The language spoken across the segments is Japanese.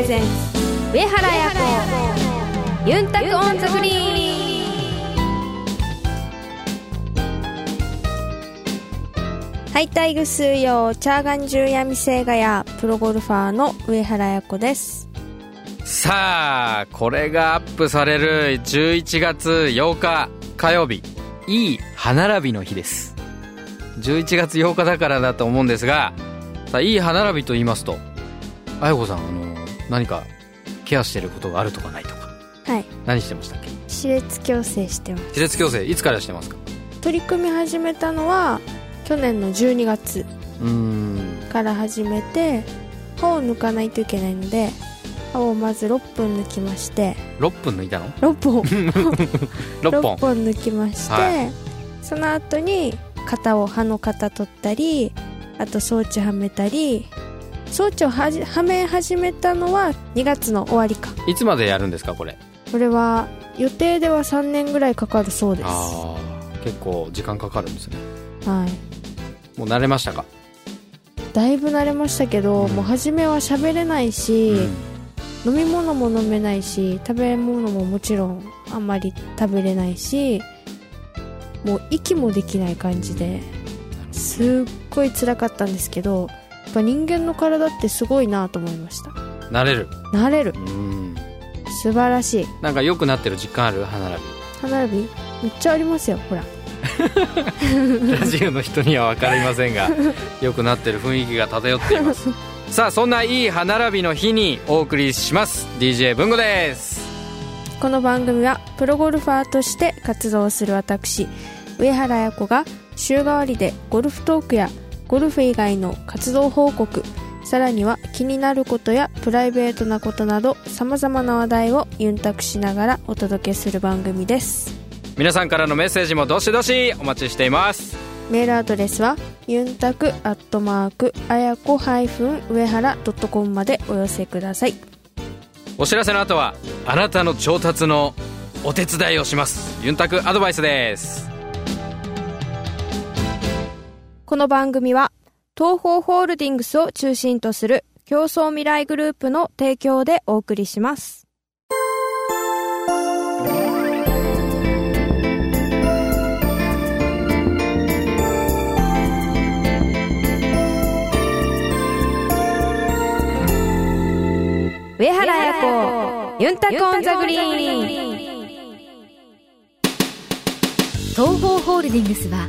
presents 上原彩子ユンタク on the green。はい、ハイグスーヨー、チャーガンジューヤミセイガヤ、プロゴルファーの上原彩子です。さあこれがアップされる。11月8日火曜日。いい歯並びの日です。11月8日だからだと思うんですがさあいい歯並びと言いますとあやこさんあの何かケアしてることがあるとかないとか。はい、何してましたっけ？歯列矯正してます。歯列矯正いつからしてますか？取り組み始めたのは、去年の12月から始めて、歯を抜かないといけないので、歯をまず6本抜きまして、6分抜いたの？6本。6本。6本抜きまして、はその後に型を歯の型取ったりあと装置はめたり装置をはじはめ始めたのは2月の終わりか。いつまでやるんですかこれ？これは予定では3年ぐらいかかるそうです。はああ結構時間かかるんですね。い。もう慣れましたか？だいぶ慣れましたけど、うん。もう初めは喋れないし、うん。飲み物も飲めないし食べ物ももちろんあんまり食べれないしもう息もできない感じですっごい辛かったんですけどぱ人間の体ってすごいなと思いました。慣れる。慣れる。うん。素晴らしい。なんか良くなってる実感ある歯並び歯並びめっちゃありますよほら。ラジオの人には分かりませんが 良くなってる雰囲気が漂っています。さあそんないい歯並びの日にお送りします。DJ 文吾です。この番組はプロゴルファーとして活動する私上原彩子が週替わりでゴルフトークやゴルフ以外の活動報告さらには気になることやプライベートなことなどさまざまな話題をユンタクしながらお届けする番組です。皆さんからのメッセージもどしどしお待ちしています。メールアドレスはユンタクアットマークあやこ上原 .com までお寄せください。お知らせの後はあなたの調達のお手伝いをします。ユンタクアドバイスですこの番組は東方ホールディングスを中心とする競争未来グループの提供でお送りします。上原彩子ユンタク on the green。東方ホールディングスは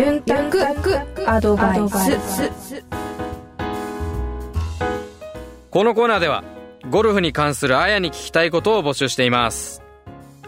ユンタクアドバイス。このコーナーではゴルフに関するあやに聞きたいことを募集しています。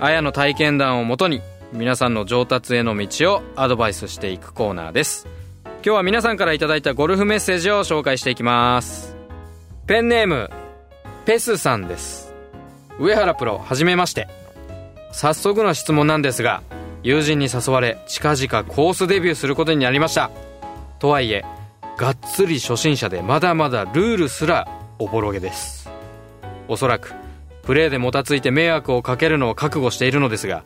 あやの体験談をもとに皆さんの上達への道をアドバイスしていくコーナーです。今日は皆さんからいただいたゴルフメッセージを紹介していきます。ペンネームペスさんです。上原プロはじめまして。早速の質問なんですが友人に誘われ近々コースデビューすることになりました。とはいえがっつり初心者でまだまだルールすらおぼろげです。おそらくプレーでもたついて迷惑をかけるのを覚悟しているのですが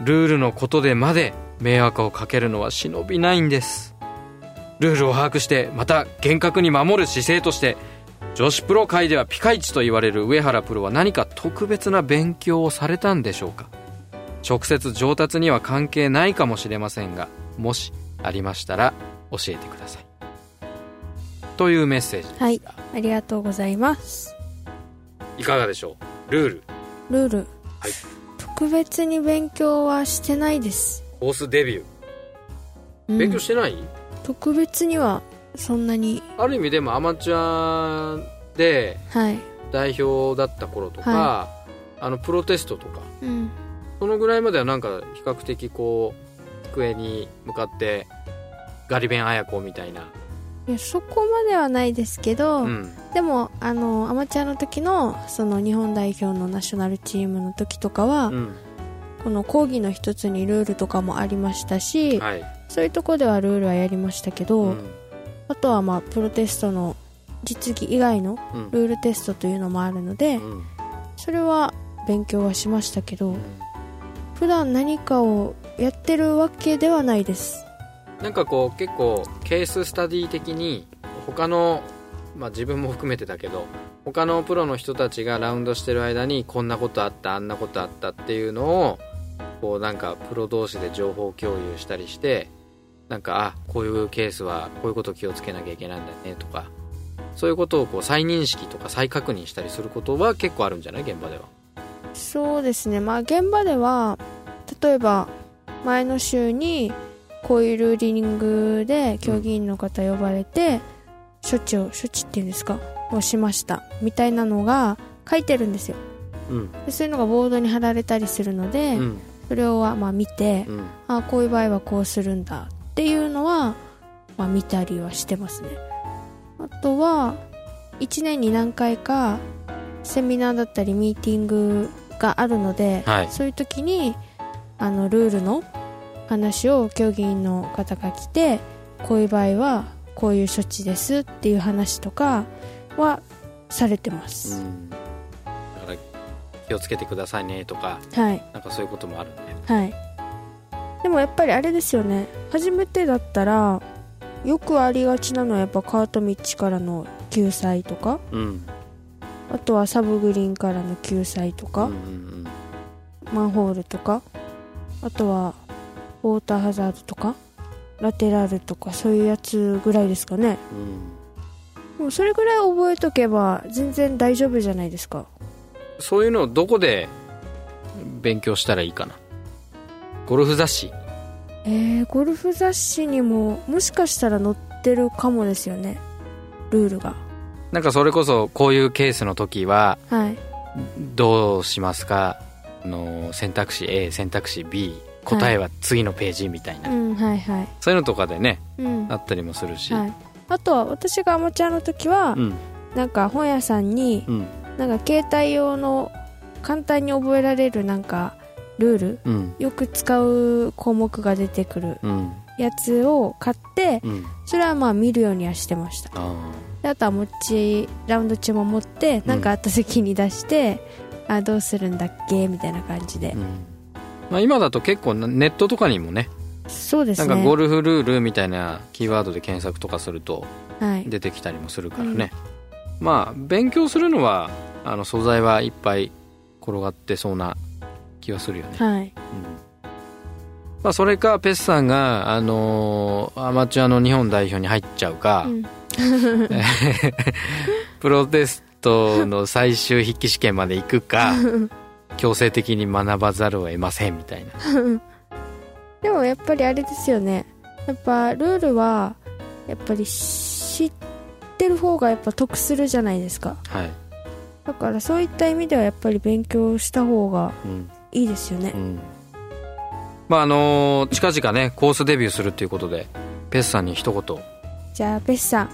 ルールのことでまで迷惑をかけるのは忍びないんです。ルールを把握してまた厳格に守る姿勢として女子プロ界ではピカイチと言われる上原プロは何か特別な勉強をされたんでしょうか。直接上達には関係ないかもしれませんがもしありましたら教えてください。というメッセージですが、はいありがとうございます。いかがでしょう？ルール。ルール、はい。特別に勉強はしてないです、コースデビュー。うん。勉強してない、特別にはそんなに。ある意味でもアマチュアではい。代表だった頃とか、はあのプロテストとかうんそのぐらいまではなんか比較的こう机に向かってガリベン綾子みたいな。いやそこまではないですけど、うん。でもあのアマチュアの時のその日本代表のナショナルチームの時とかは、うん。この講義の一つにルールとかもありましたし、はいそういうとこではルールはやりましたけど、うん。あとはまあプロテストの実技以外のうん。ルールテストというのもあるので、うん。それは勉強はしましたけど普段何かをやってるわけではないです。なんかこう結構ケーススタディ的に他のまあ自分も含めてだけど他のプロの人たちがラウンドしてる間にこんなことあったあんなことあったっていうのをこうなんかプロ同士で情報共有したりしてなんかあこういうケースはこういうこと気をつけなきゃいけないんだねとかそういうことをこう再認識とか再確認したりすることは結構あるんじゃない？現場では。そうですね。まあ現場では例えば前の週にこういうルーリングで競技員の方呼ばれて、処置を処置っていうんですかをしました。みたいなのが書いてるんですよ。うん。でそういうのがボードに貼られたりするので、うん。それをまあ見て、うん。あこういう場合はこうするんだ。っていうのは、まあ、見たりはしてますね。あとは1年に何回かセミナーだったりミーティングがあるので、はい。そういう時にあのルールの話を競技員の方が来てこういう場合はこういう処置ですっていう話とかはされてまうす、ん。だから気をつけてくださいねとかはい。なんかそういうこともあるねはい。でもやっぱりあれですよね。初めてだったらよくありがちなのはやっぱカート道からの救済とか。うんあとはサブグリーンからの救済とか、うんうんマンホールとかあとはウォーターハザードとかラテラルとかそういうやつぐらいですかね。うん。もうそれぐらい覚えとけば全然大丈夫じゃないですか。そういうのをどこで勉強したらいいかな。ゴルフ雑誌。えー、ゴルフ雑誌にももしかしたら載ってるかもですよね。ルールがなんかそれこそこういうケースの時ははい。どうしますか？あの選択肢 A 選択肢 B 答えは次のページみたいな、うんはいはい。そういうのとかでねうん。あったりもするし、はい、あとは私がアマチュアの時は、うん。なんか本屋さんにうん。なんか携帯用の簡単に覚えられるなんかルールうん。よく使う項目が出てくる。うんやつを買ってうん。それはまあ見るようにはしてました。あであとは持ちラウンド中も持って何かあった時に出して、あどうするんだっけ？みたいな感じで、ーうん。まあ、今だと結構なネットとかにもねそうですね。なんかゴルフルールみたいなキーワードで検索とかするとはい。出てきたりもするからね、まあ勉強するのはあの素材はいっぱい転がってそうな気はするよね、はい。うんまあ、それかペスさんが、あのーアマチュアの日本代表に入っちゃうか、うん。プロテストの最終筆記試験まで行くか 強制的に学ばざるを得ませんみたいな。でもやっぱりあれですよね。やっぱルールはやっぱり知ってる方がやっぱ得するじゃないですか。はい、だからそういった意味ではやっぱり勉強した方がうん。いいですよね。うんまああのー近々ねコースデビューするっていうことでペスさんに一言。じゃあベスさん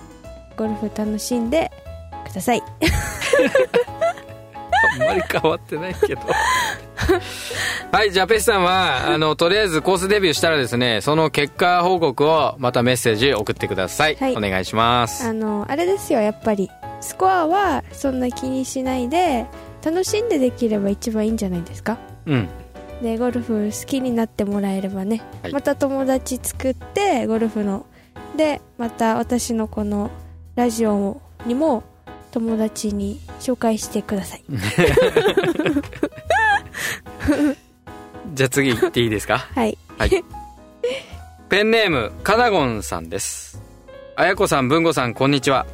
ゴルフ楽しんでください。あんまり変わってないけど。はいじゃあペスさんはあのとりあえずコースデビューしたらですねその結果報告をまたメッセージ送ってください、はい。お願いします。あのあれですよやっぱり。スコアはそんな気にしないで楽しんでできれば一番いいんじゃないですか？うんでゴルフ好きになってもらえればね、はい。また友達作ってゴルフの。でまた私のこのラジオにも友達に紹介してください。じゃあ次行っていいですか？はい。ペンネームカナゴンさんです。あやこさん文吾さんこんにちは。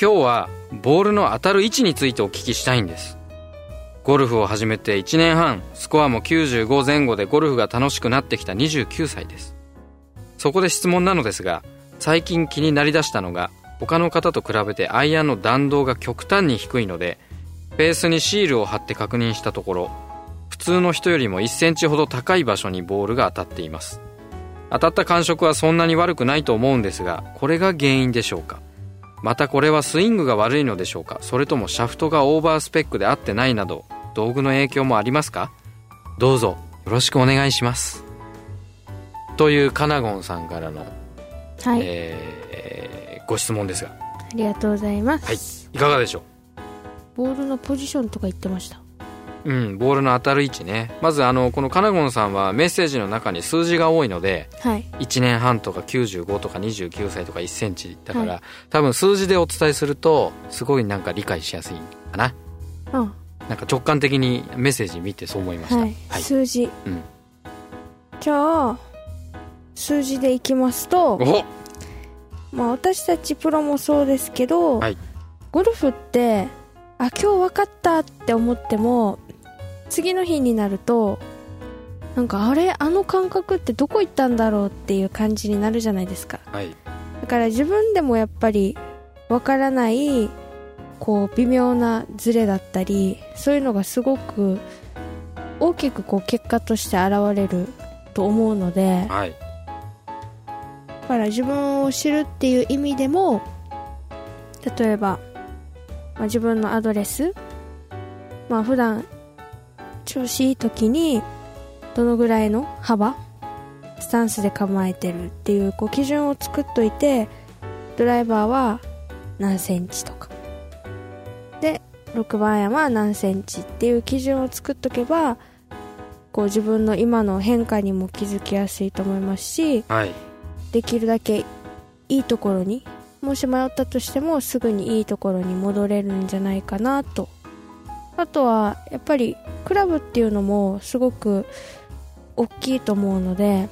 今日はボールの当たる位置についてお聞きしたいんですゴルフを始めて1年半スコアも95前後でゴルフが楽しくなってきた29歳です。そこで質問なのですが最近気になりだしたのが他の方と比べてアイアンの弾道が極端に低いのでベースにシールを貼って確認したところ普通の人よりも1センチほど高い場所にボールが当たっています。当たった感触はそんなに悪くないと思うんですがこれが原因でしょうか？またこれはスイングが悪いのでしょうか？それともシャフトがオーバースペックで合ってないなど道具の影響もありますかどうぞ。よろしくお願いします。というカナゴンさんからの、はい、えーご質問ですが。ありがとうございます、はい。いかがでしょボールのポジションとか言ってました。ううんボールの当たる位置ね。まずあのこのカナゴンさんはメッセージの中に数字が多いのではい。1年半とか95とか29歳とか1センチだから、はい。多分数字でお伝えするとすごいなんか理解しやすいかな。うんなんか直感的にメッセージ見てそう思いました。はい、数字、うん。じゃあ数字でいきますと、おまあ、私たちプロもそうですけど、はい。ゴルフってあ今日分かったって思っても次の日になるとなんかあれあの感覚ってどこ行ったんだろうっていう感じになるじゃないですか。はい。だから自分でもやっぱり分からないこう微妙なズレだったりそういうのがすごく大きくこう結果として現れると思うのではい。だから自分を知るっていう意味でも例えば、まあ、自分のアドレスまあ普段調子いい時にどのぐらいの幅スタンスで構えてるっていうこう基準を作っといてドライバーは何センチとか。で6番アイアンは何センチっていう基準を作っとけばこう自分の今の変化にも気づきやすいと思いますしはい。できるだけいいところにもし迷ったとしてもすぐにいいところに戻れるんじゃないかなと。あとはやっぱりクラブっていうのもすごく大きいと思うのでや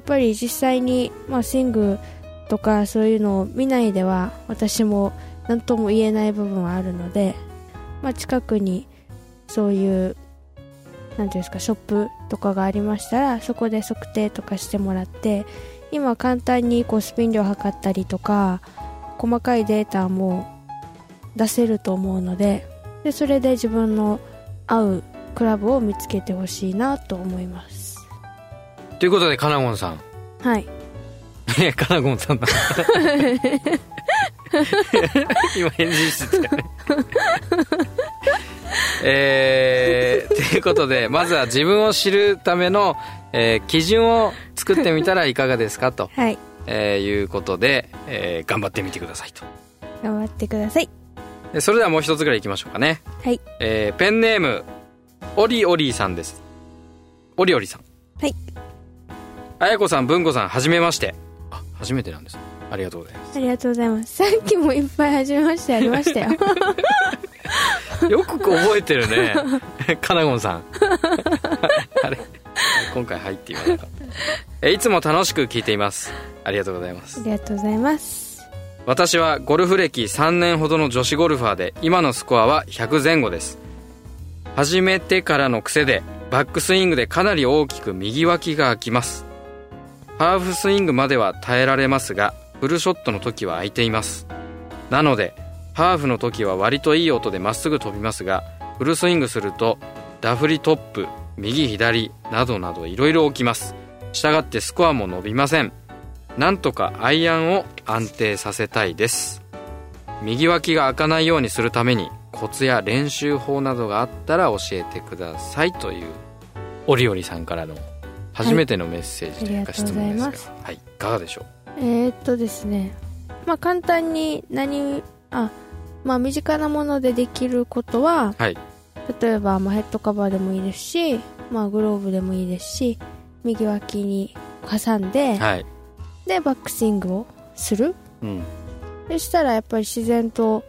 っぱり実際に、まあ、スイングとかそういうのを見ないでは私も何とも言えない部分はあるので、まあ、近くにそういうなんていうんですかショップとかがありましたらそこで測定とかしてもらって今簡単にこうスピン量測ったりとか細かいデータも出せると思うのででそれで自分の合うクラブを見つけてほしいなと思います。ということでカナゴンさん。はい。い やカナゴンさんだ 今返事してたよね。えー、ということでまずは自分を知るための、えー基準を作ってみたらいかがですかと、はい。えーいうことで、えー頑張ってみてくださいと。頑張ってください。でそれではもう一つぐらいいきましょうかね。はい。えーペンネームオリオリさんです。オリオリさん。はい。あやこさん文子さんはじめまして。あ初めてなんですありがとうございます。ありがとうございます。さっきもいっぱい初めましてありましたよ。よく覚えてるね。カナゴンさん。あれ今回入って言わなかった。えいつも楽しく聞いています。ありがとうございます。ありがとうございます。私はゴルフ歴3年ほどの女子ゴルファーで今のスコアは100前後です。始めてからの癖でバックスイングでかなり大きく右脇が空きます。ハーフスイングまでは耐えられますがフルショットの時は空いています。なのでハーフの時は割といい音でまっすぐ飛びますがフルスイングするとダフリトップ右左などなどいろいろ起きます。したがってスコアも伸びません。なんとかアイアンを安定させたいです。右脇が開かないようにするためにコツや練習法などがあったら教えてください。というオリオリさんからの初めてのメッセージというか質問ですが。はい、いかがでしょう？えー、っとですね。まあ簡単に何あまあ身近なものでできることははい。例えば、まあ、ヘッドカバーでもいいですし、まあ、グローブでもいいですし右脇に挟んで、はい。でバックスイングをする。うん。そしたらやっぱり自然と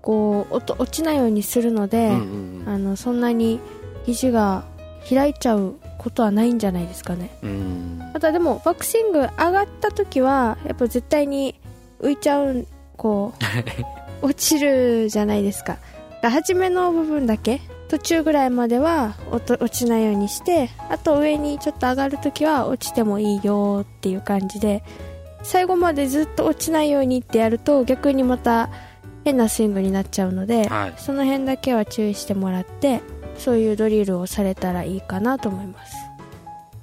こう音落ちないようにするので、うんうん。あのそんなに肘が開いちゃうことはないんじゃないですかね。またでもバックスイング上がった時はやっぱ絶対に浮いちゃうこう 落ちるじゃないですか。初めの部分だけ途中ぐらいまでは落ちないようにしてあと上にちょっと上がる時は落ちてもいいよっていう感じで最後までずっと落ちないようにってやると逆にまた変なスイングになっちゃうので、はい。その辺だけは注意してもらってそういうドリルをされたらいいかなと思います。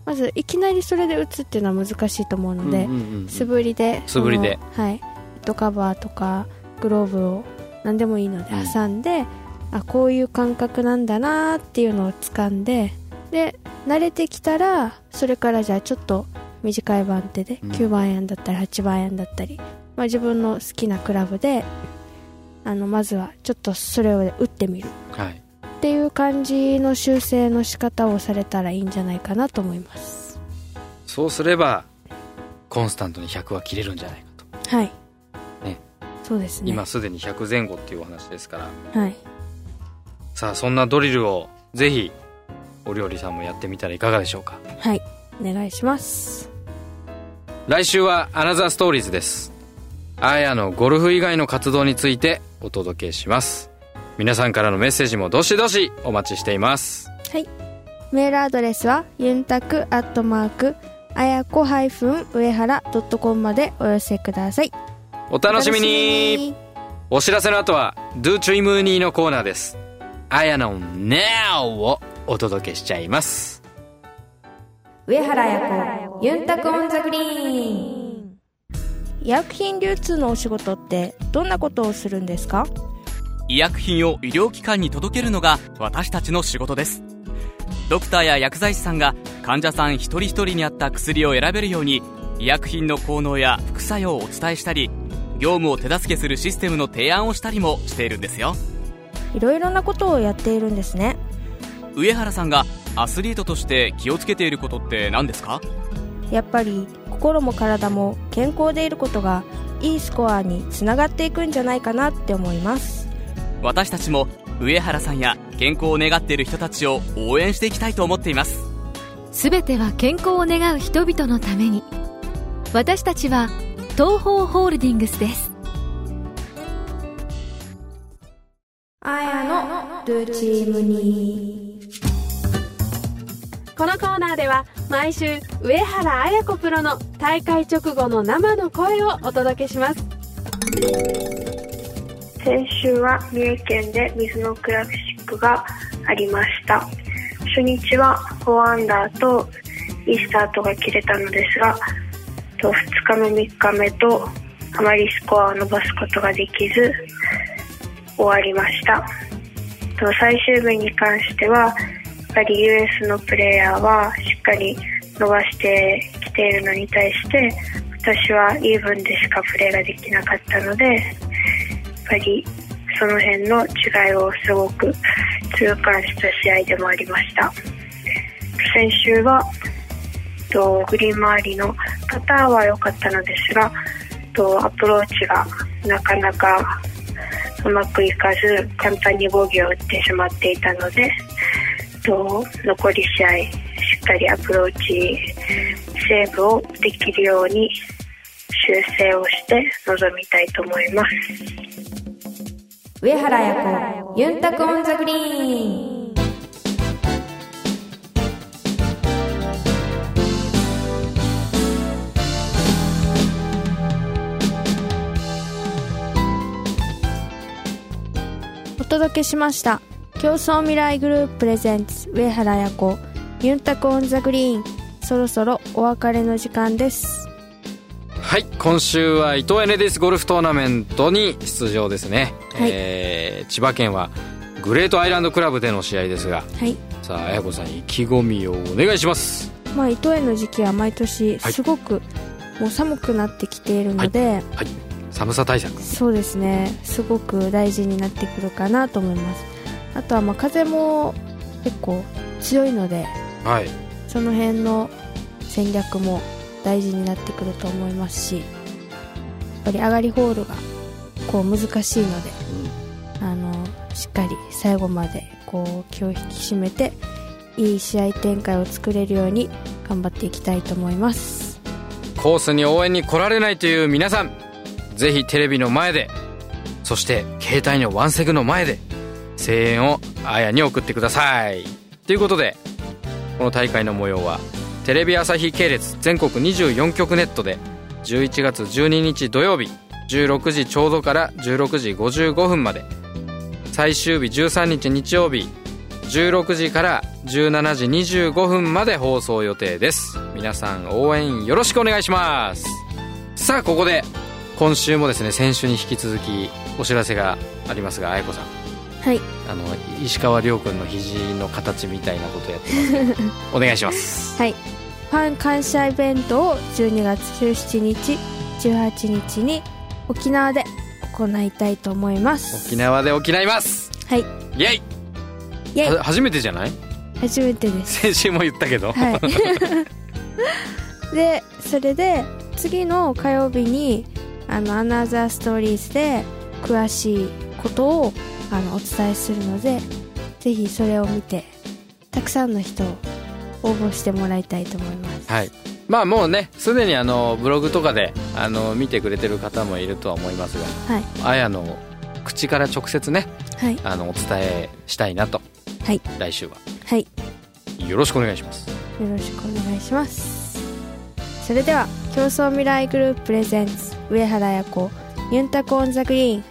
まずいきなりそれで打つっていうのは難しいと思うので、うんうんうん素振りで素振りで。はい。ヘッドカバーとかグローブを何でもいいのでうん。挟んで、あこういう感覚なんだなっていうのを掴んでで慣れてきたらそれからじゃあちょっと短い番手でうん。9番アイアンだったり8番アイアンだったり、まあ、自分の好きなクラブであのまずはちょっとそれを打ってみる。はいっていう感じの修正の仕方をされたらいいんじゃないかなと思います。そうすればコンスタントに100は切れるんじゃないかと、はい。ね。そうですね。今すでに100前後っていうお話ですから。はい。さあそんなドリルをぜひお料理さんもやってみたらいかがでしょうか？はい。お願いします。来週はアナザーストーリーズです。あやのゴルフ以外の活動についてお届けします皆さんからのメッセージもどしどしお待ちしています。はい。メールアドレスはユンタクアットマークあやこ上原 .com までお寄せください。お楽しみに。お知らせの後は Do Dream ニーのコーナーです。あやの Now をお届けしちゃいます。上原彩子ユンタクオンザグリーン。医薬品流通のお仕事ってどんなことをするんですか？医薬品を医療機関に届けるのが私たちの仕事です。ドクターや薬剤師さんが患者さん一人一人に合った薬を選べるように医薬品の効能や副作用をお伝えしたり業務を手助けするシステムの提案をしたりもしているんですよ。いろいろなことをやっているんですね。上原さんがアスリートとして気をつけていることって何ですか？やっぱり心も体も健康でいることがいいスコアにつながっていくんじゃないかなって思います私たちも上原さんや健康を願っている人たちを応援していきたいと思っています。すべては健康を願う人々のために。私たちは東方ホールディングスです。あやのルーチームにこのコーナーでは毎週上原綾子プロの大会直後の生の声をお届けします先週は三重県で水のクラシックがありました。初日は4アンダーといいスタートが切れたのですが2日目3日目とあまりスコアを伸ばすことができず終わりました。最終日に関してはやっぱり US のプレイヤーはしっかり伸ばしてきているのに対して私はイーブンでしかプレーができなかったのでぱりその辺の違いをすごく痛感した試合でもありました。先週はとグリーン周りのパターは良かったのですがとアプローチがなかなかうまくいかず簡単にボギーを打ってしまっていたのでと残り試合しっかりアプローチセーブをできるように修正をして臨みたいと思います。上原彩子ユンタク on the green。お届けしました。共創未来グループ presents 上原彩子ユンタク on the green。そろそろお別れの時間です。はい今週は伊藤園レディスゴルフトーナメントに出場ですね、はい。えー千葉県はグレートアイランドクラブでの試合ですが。はい。さあ彩子さん意気込みをお願いします。まあ伊藤園の時期は毎年はい。すごくもう寒くなってきているので、はい。寒さ対策。そうですね。すごく大事になってくるかなと思います。あとはまあ風も結構強いのではい。その辺の戦略も大事になってくると思いますしやっぱり上がりホールがこう難しいので、あのしっかり最後までこう気を引き締めていい試合展開を作れるように頑張っていきたいと思います。コースに応援に来られないという皆さんぜひテレビの前でそして携帯のワンセグの前で声援をあやに送ってください。ということでこの大会の模様はテレビ朝日系列全国24局ネットで11月12日土曜日16時ちょうどから16時55分まで。最終日13日日曜日16時から17時25分まで放送予定です。皆さん応援よろしくお願いします。さあここで今週もですね先週に引き続きお知らせがありますが愛子さん。はい。あの石川遼君の肘の形みたいなことやってます お願いします。はい。ファン感謝イベントを12月17日18日に沖縄で行いたいと思います。沖縄で沖縄います。はい。イェイ。イェイ。は初めてじゃない？初めてです。先週も言ったけど、はい。でそれで次の火曜日にあのアナザーストーリーズで詳しいことをあのお伝えするのでぜひそれを見てたくさんの人を応募してもらいたいと思います。はい。まあもうねすでにあのブログとかであの見てくれてる方もいるとは思いますがはい。あやの口から直接ねはい。あのお伝えしたいなと。はい。来週は。はい。よろしくお願いします。よろしくお願いします。それでは競争未来グループプレゼンツ上原彩子ユンタコオンザグリーン